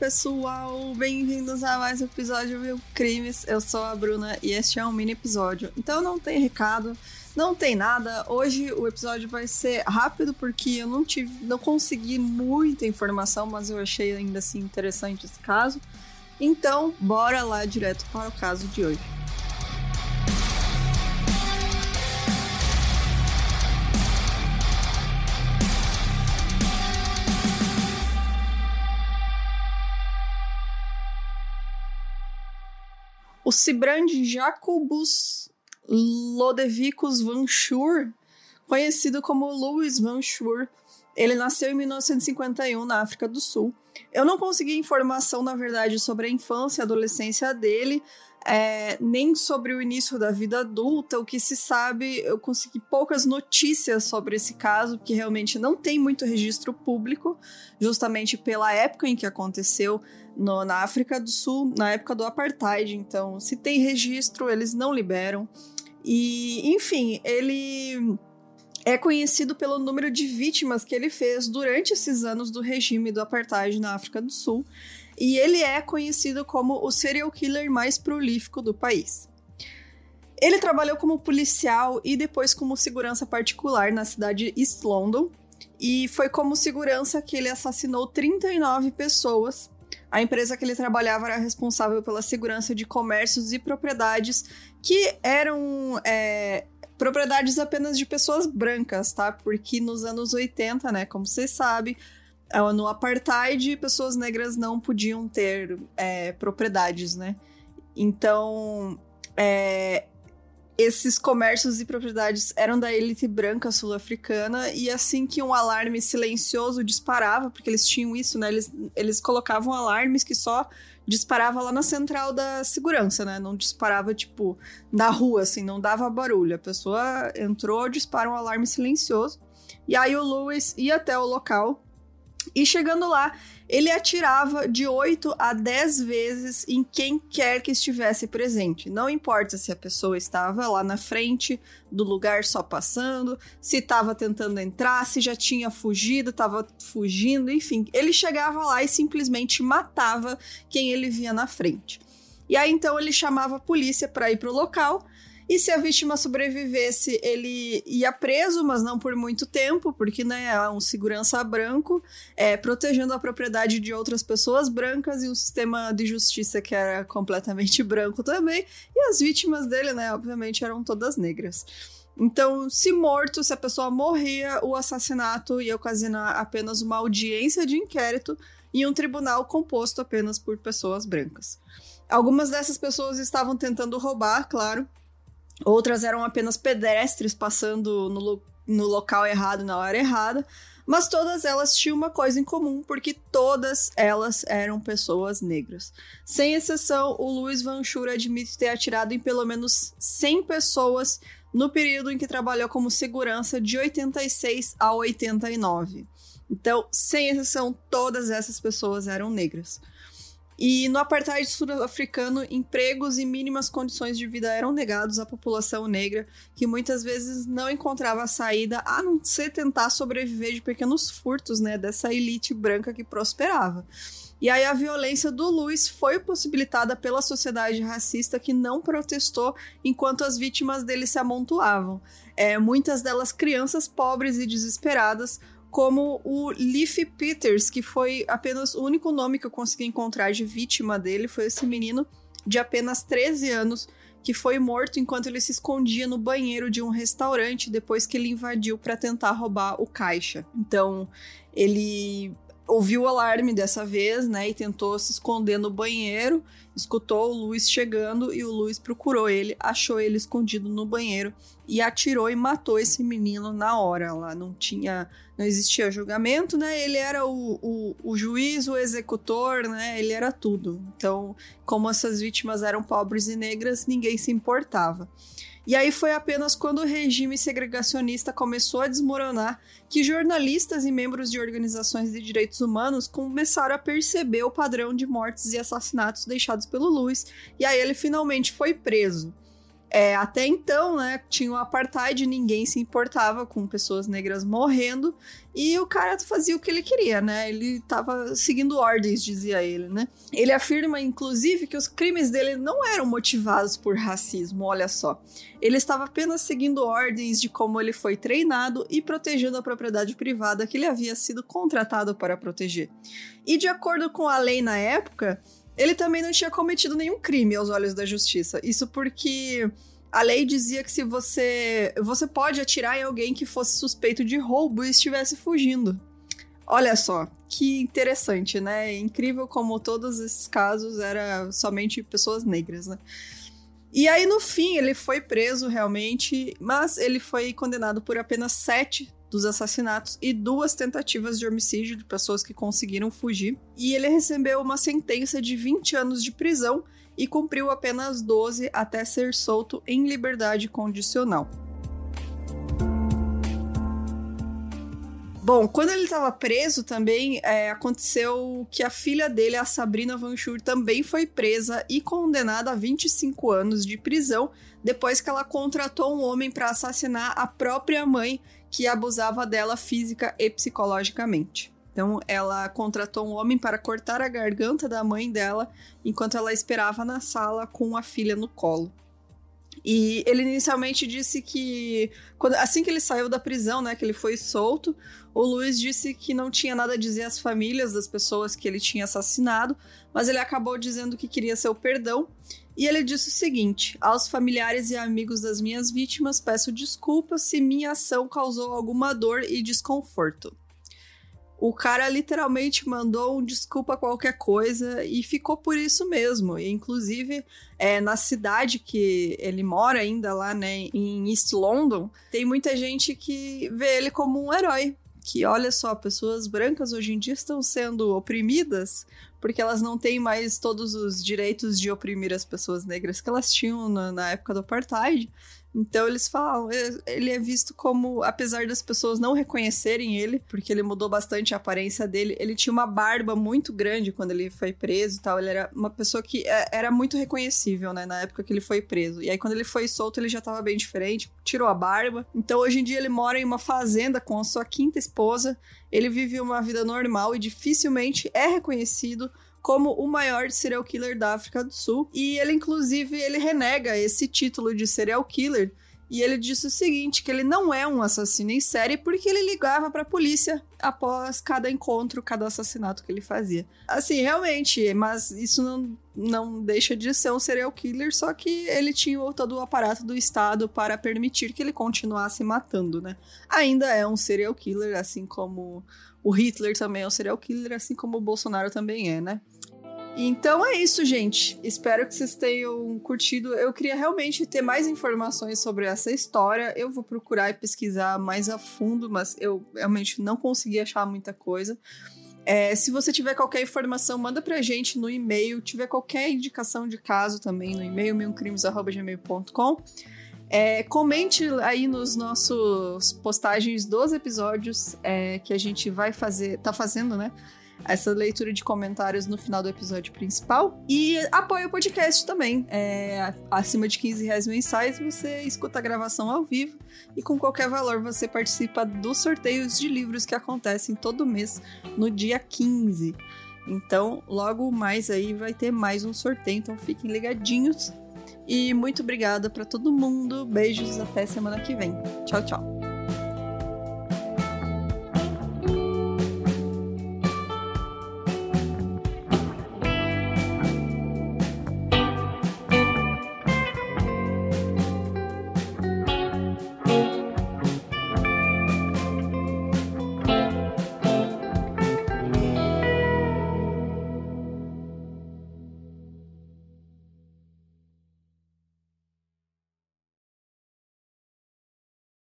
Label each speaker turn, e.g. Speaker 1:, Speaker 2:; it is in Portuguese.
Speaker 1: pessoal, bem-vindos a mais um episódio Mil Crimes. Eu sou a Bruna e este é um mini episódio. Então não tem recado, não tem nada. Hoje o episódio vai ser rápido porque eu não tive, não consegui muita informação, mas eu achei ainda assim interessante esse caso. Então, bora lá direto para o caso de hoje. O Sibrand Jacobus Lodevicus Van Schur, conhecido como Louis Van Schur, ele nasceu em 1951 na África do Sul. Eu não consegui informação, na verdade, sobre a infância e adolescência dele, é, nem sobre o início da vida adulta. O que se sabe, eu consegui poucas notícias sobre esse caso, que realmente não tem muito registro público, justamente pela época em que aconteceu no, na África do Sul, na época do apartheid. Então, se tem registro, eles não liberam. E, enfim, ele é conhecido pelo número de vítimas que ele fez durante esses anos do regime do apartheid na África do Sul. E ele é conhecido como o serial killer mais prolífico do país. Ele trabalhou como policial e depois como segurança particular na cidade de East London. E foi como segurança que ele assassinou 39 pessoas a empresa que ele trabalhava era responsável pela segurança de comércios e propriedades que eram é, propriedades apenas de pessoas brancas, tá? Porque nos anos 80, né, como vocês sabem, no apartheid, pessoas negras não podiam ter é, propriedades, né? Então, é, esses comércios e propriedades eram da elite branca sul-africana e assim que um alarme silencioso disparava, porque eles tinham isso, né? Eles, eles colocavam alarmes que só disparava lá na central da segurança, né? Não disparava, tipo, na rua, assim, não dava barulho. A pessoa entrou, dispara um alarme silencioso. E aí o Lewis ia até o local e chegando lá, ele atirava de 8 a 10 vezes em quem quer que estivesse presente. Não importa se a pessoa estava lá na frente do lugar só passando, se estava tentando entrar, se já tinha fugido, estava fugindo, enfim. Ele chegava lá e simplesmente matava quem ele via na frente. E aí então ele chamava a polícia para ir para o local e se a vítima sobrevivesse, ele ia preso, mas não por muito tempo, porque né, é um segurança branco, é, protegendo a propriedade de outras pessoas brancas e um sistema de justiça que era completamente branco também. E as vítimas dele, né, obviamente, eram todas negras. Então, se morto, se a pessoa morria, o assassinato ia ocasionar apenas uma audiência de inquérito e um tribunal composto apenas por pessoas brancas. Algumas dessas pessoas estavam tentando roubar, claro, Outras eram apenas pedestres passando no, no local errado na hora errada. Mas todas elas tinham uma coisa em comum, porque todas elas eram pessoas negras. Sem exceção, o Luiz Van Schur admite ter atirado em pelo menos 100 pessoas no período em que trabalhou como segurança de 86 a 89. Então, sem exceção, todas essas pessoas eram negras. E no apartheid sul-africano, empregos e mínimas condições de vida eram negados à população negra, que muitas vezes não encontrava saída a não ser tentar sobreviver de pequenos furtos, né, dessa elite branca que prosperava. E aí a violência do Luiz foi possibilitada pela sociedade racista que não protestou enquanto as vítimas dele se amontoavam. É, muitas delas crianças pobres e desesperadas, como o Leaf Peters, que foi apenas o único nome que eu consegui encontrar de vítima dele, foi esse menino de apenas 13 anos que foi morto enquanto ele se escondia no banheiro de um restaurante depois que ele invadiu para tentar roubar o caixa. Então, ele ouviu o alarme dessa vez, né, e tentou se esconder no banheiro, escutou o Luiz chegando e o Luiz procurou ele, achou ele escondido no banheiro e atirou e matou esse menino na hora. Lá não tinha, não existia julgamento, né? Ele era o, o, o juiz, o executor, né? Ele era tudo. Então, como essas vítimas eram pobres e negras, ninguém se importava. E aí foi apenas quando o regime segregacionista começou a desmoronar que jornalistas e membros de organizações de direitos humanos começaram a perceber o padrão de mortes e assassinatos deixados pelo Luiz, e aí ele finalmente foi preso. É, até então, né, tinha o apartheid, ninguém se importava com pessoas negras morrendo, e o cara fazia o que ele queria, né? Ele tava seguindo ordens, dizia ele, né? Ele afirma, inclusive, que os crimes dele não eram motivados por racismo, olha só. Ele estava apenas seguindo ordens de como ele foi treinado e protegendo a propriedade privada que ele havia sido contratado para proteger. E de acordo com a lei na época, ele também não tinha cometido nenhum crime aos olhos da justiça. Isso porque a lei dizia que se você você pode atirar em alguém que fosse suspeito de roubo e estivesse fugindo. Olha só, que interessante, né? Incrível como todos esses casos eram somente pessoas negras, né? E aí, no fim, ele foi preso realmente, mas ele foi condenado por apenas sete dos assassinatos e duas tentativas de homicídio de pessoas que conseguiram fugir. E ele recebeu uma sentença de 20 anos de prisão e cumpriu apenas 12 até ser solto em liberdade condicional. Bom, quando ele estava preso também, é, aconteceu que a filha dele, a Sabrina Van Schur, também foi presa e condenada a 25 anos de prisão depois que ela contratou um homem para assassinar a própria mãe que abusava dela física e psicologicamente. Então, ela contratou um homem para cortar a garganta da mãe dela enquanto ela esperava na sala com a filha no colo. E ele inicialmente disse que, quando, assim que ele saiu da prisão, né, que ele foi solto, o Luiz disse que não tinha nada a dizer às famílias das pessoas que ele tinha assassinado, mas ele acabou dizendo que queria seu perdão e ele disse o seguinte: Aos familiares e amigos das minhas vítimas, peço desculpas se minha ação causou alguma dor e desconforto. O cara literalmente mandou um desculpa qualquer coisa e ficou por isso mesmo. E, inclusive, é, na cidade que ele mora ainda lá, né, em East London, tem muita gente que vê ele como um herói. Que olha só, pessoas brancas hoje em dia estão sendo oprimidas porque elas não têm mais todos os direitos de oprimir as pessoas negras que elas tinham na, na época do apartheid. Então eles falam, é, ele é visto como, apesar das pessoas não reconhecerem ele, porque ele mudou bastante a aparência dele, ele tinha uma barba muito grande quando ele foi preso e tal. Ele era uma pessoa que é, era muito reconhecível, né, na época que ele foi preso. E aí quando ele foi solto, ele já tava bem diferente, tirou a barba. Então hoje em dia ele mora em uma fazenda com a sua quinta esposa. Ele vive uma vida normal e dificilmente é reconhecido como o maior serial killer da África do Sul. E ele, inclusive, ele renega esse título de serial killer. E ele disse o seguinte, que ele não é um assassino em série porque ele ligava para a polícia após cada encontro, cada assassinato que ele fazia. Assim, realmente, mas isso não, não deixa de ser um serial killer, só que ele tinha todo o aparato do Estado para permitir que ele continuasse matando, né? Ainda é um serial killer, assim como o Hitler também é um serial killer, assim como o Bolsonaro também é, né? Então é isso, gente. Espero que vocês tenham curtido. Eu queria realmente ter mais informações sobre essa história. Eu vou procurar e pesquisar mais a fundo, mas eu realmente não consegui achar muita coisa. É, se você tiver qualquer informação, manda pra gente no e-mail. Tiver qualquer indicação de caso também no e-mail, milcrimes.gmail.com. É, comente aí nos nossos postagens dos episódios é, que a gente vai fazer, tá fazendo, né? Essa leitura de comentários no final do episódio principal. E apoia o podcast também. É, acima de 15 reais mensais, você escuta a gravação ao vivo e com qualquer valor você participa dos sorteios de livros que acontecem todo mês no dia 15. Então, logo mais aí vai ter mais um sorteio, então fiquem ligadinhos. E muito obrigada para todo mundo. Beijos até semana que vem. Tchau, tchau.